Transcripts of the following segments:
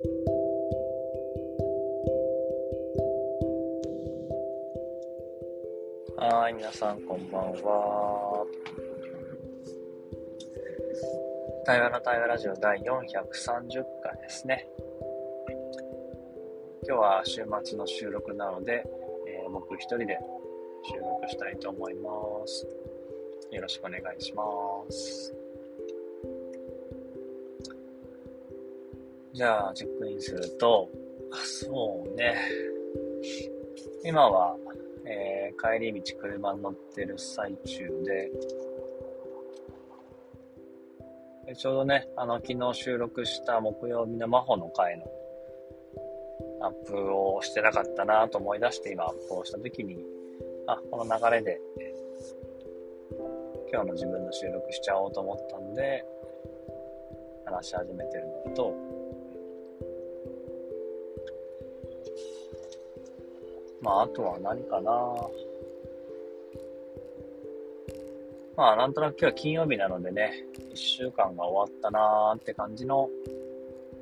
はい、皆さんこんばんは。対話の対話ラジオ第430回ですね。今日は週末の収録なので、えー、僕一人で収録したいと思います。よろしくお願いします。じゃあ、チェックインすると、そうね。今はえー、帰り道車に乗ってる最中で、でちょうどね、あの、昨日収録した木曜日の真帆の回のアップをしてなかったなと思い出して今アップをした時に、あ、この流れで、今日の自分の収録しちゃおうと思ったんで、話し始めてるのと、まあ、あとは何かな。まあ、なんとなく今日は金曜日なのでね、一週間が終わったなーって感じの、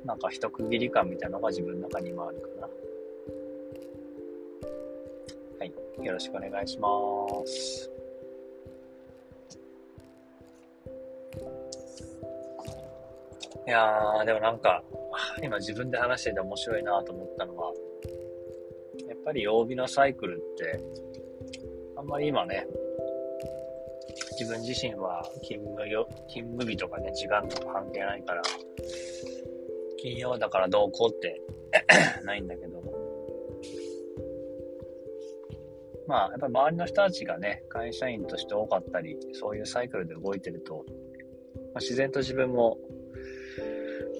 なんか一区切り感みたいなのが自分の中に今あるかな。はい。よろしくお願いします。いやー、でもなんか、今自分で話してて面白いなと思ったのは、やっぱり曜日のサイクルって、あんまり今ね、自分自身は勤務よ、勤務日とかね、時間とか関係ないから、金曜だからどうこうって ないんだけど、まあ、やっぱり周りの人たちがね、会社員として多かったり、そういうサイクルで動いてると、まあ、自然と自分も、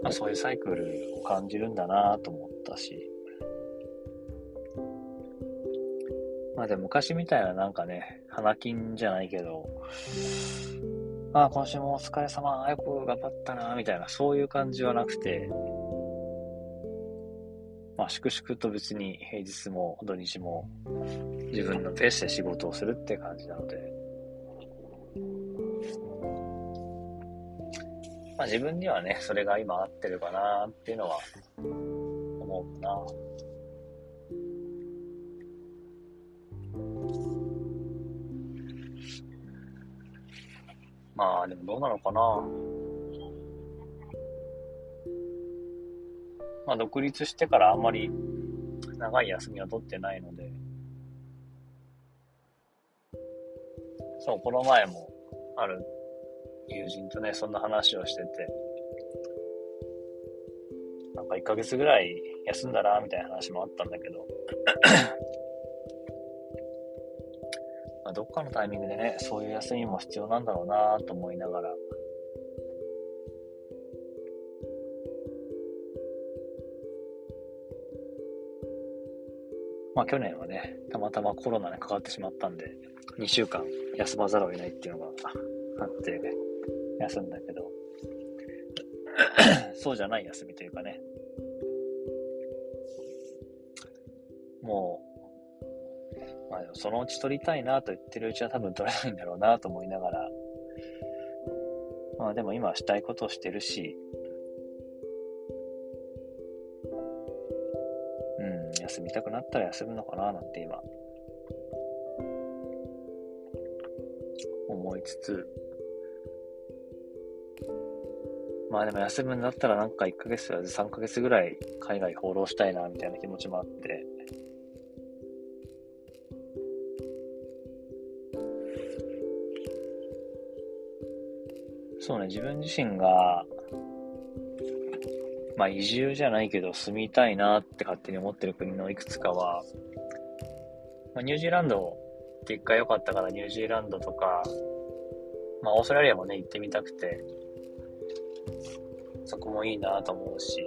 まあ、そういうサイクルを感じるんだなと思ったし、まあでも昔みたいななんかね、花金じゃないけど、ああ、今週もお疲れ様、よく頑張ったな、みたいな、そういう感じはなくて、まあ、粛々と別に平日も土日も自分のペースで仕事をするって感じなので、まあ自分にはね、それが今合ってるかなっていうのは思うな。まあ、でもどうなのかな。まあ、独立してからあんまり長い休みは取ってないので、そう、この前もある友人とね、そんな話をしてて、なんか1ヶ月ぐらい休んだらみたいな話もあったんだけど、どっかのタイミングでね、そういう休みも必要なんだろうなと思いながら、まあ去年はね、たまたまコロナにかかってしまったんで、2週間休まざるを得ないっていうのがあって、休んだけど、そうじゃない休みというかね、もうまあそのうち撮りたいなと言ってるうちは多分撮れないんだろうなと思いながら、まあでも今はしたいことをしてるし、うん、休みたくなったら休むのかななんて今、思いつつ、まあでも休むんだったらなんか1ヶ月や3ヶ月ぐらい海外放浪したいなみたいな気持ちもあって、そうね、自分自身が、まあ移住じゃないけど住みたいなって勝手に思ってる国のいくつかは、まあ、ニュージーランドって一回良かったからニュージーランドとか、まあオーストラリアもね行ってみたくて、そこもいいなと思うし、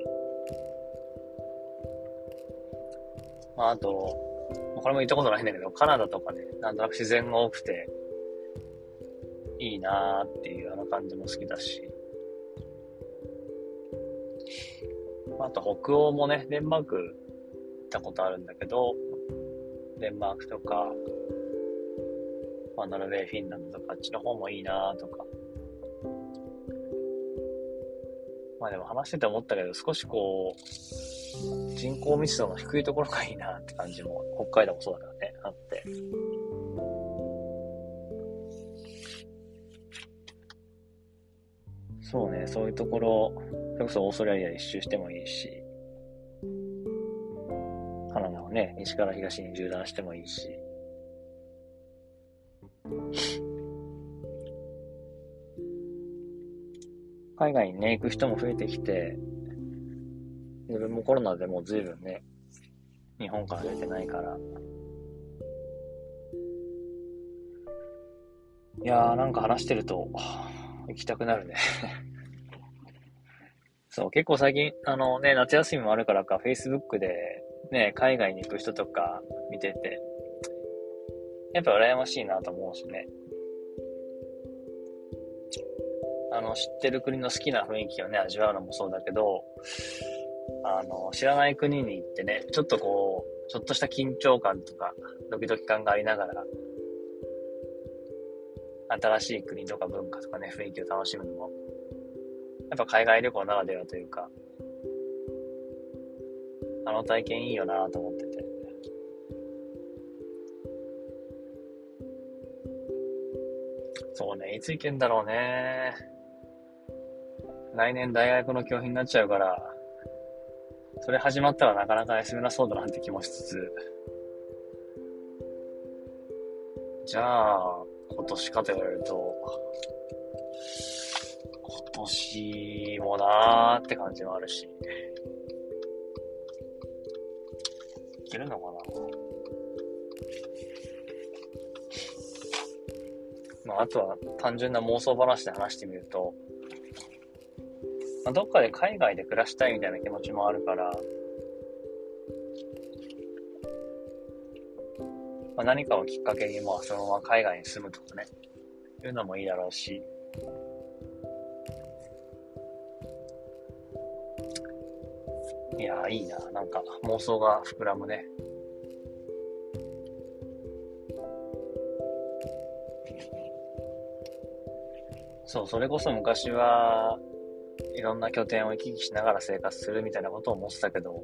まああと、これも行ったことないんだけど、カナダとかね、なんとなく自然が多くて、いいなーっていうあの感じも好きだし、あと北欧もね、デンマーク行ったことあるんだけど、デンマークとか、まあ、ノルウェー、フィンランドとか、あっちの方もいいなとか。まあでも話してて思ったけど、少しこう、人口密度の低いところがいいなって感じも、北海道もそうだからね、あって。そうね、そういうところ、それこそオーストラリア一周してもいいし、カナダをね、西から東に縦断してもいいし、海外にね、行く人も増えてきて、自分もコロナでもう随分ね、日本から出てないから。いやーなんか話してると、行きたくなるね そう、結構最近、あのね、夏休みもあるからか、Facebook でね、海外に行く人とか見てて、やっぱ羨ましいなと思うしね。あの、知ってる国の好きな雰囲気をね、味わうのもそうだけど、あの、知らない国に行ってね、ちょっとこう、ちょっとした緊張感とか、ドキドキ感がありながら、新しい国とか文化とかね、雰囲気を楽しむのも、やっぱ海外旅行ならではというか、あの体験いいよなと思ってて。そうね、いつ行けんだろうね。来年大学の教員になっちゃうから、それ始まったらなかなか休めなそうだなって気もしつつ、じゃあ、今年かと言われると、今年もなーって感じもあるし、いけるのかな？まあ、あとは単純な妄想話で話してみると、まあ、どっかで海外で暮らしたいみたいな気持ちもあるから、まあ、何かをきっかけに、まあ、そのまま海外に住むとかね、いうのもいいだろうし、いやいいな。なんか妄想が膨らむね。そう、それこそ昔は、いろんな拠点を行き来しながら生活するみたいなことを思ってたけど、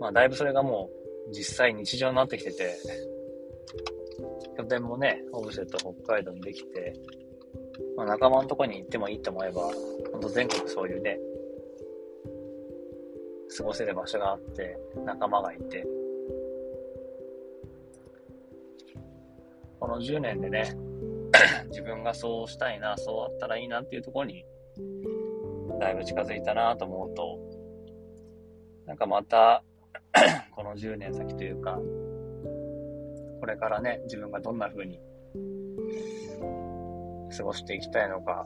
まあ、だいぶそれがもう実際日常になってきてて、拠点もね、オブセット北海道にできて、まあ、仲間のとこに行ってもいいと思えば、本当全国そういうね、過ごせる場所があって、仲間がいて、この10年でね、自分がそうしたいな、そうあったらいいなっていうところにだいぶ近づいたなと思うと、なんかまた この10年先というか、これからね、自分がどんな風に過ごしていきたいのか、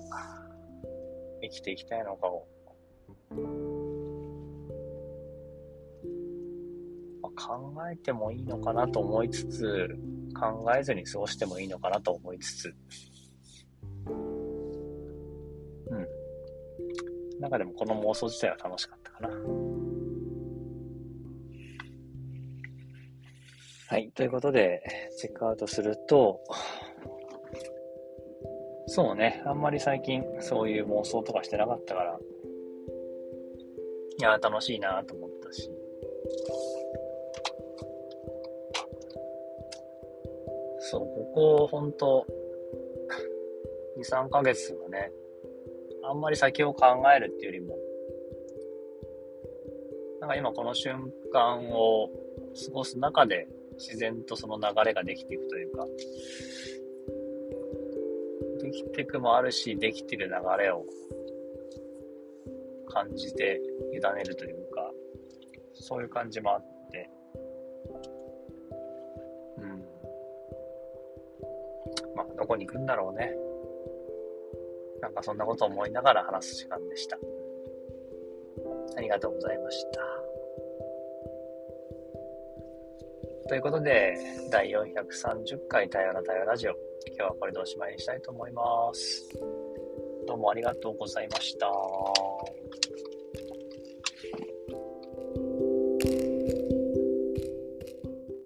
生きていきたいのかを、まあ、考えてもいいのかなと思いつつ、考えずに過ごしてもいいのかなと思いつつ、うん中でもこの妄想自体は楽しかったかな。はい。ということで、チェックアウトすると、そうね。あんまり最近そういう妄想とかしてなかったから、いや、楽しいなと思ったし。そう、ここ、ほんと、2、3ヶ月はね、あんまり先を考えるっていうよりも、なんか今この瞬間を過ごす中で自然とその流れができていくというか、できていくもあるし、できてる流れを感じて委ねるというか、そういう感じもあって、うん。まあ、どこに行くんだろうね。なんかそんなこと思いながら話す時間でした。ありがとうございました。ということで、第430回多様な多様ラジオ。今日はこれでおしまいにしたいと思います。どうもありがとうございました。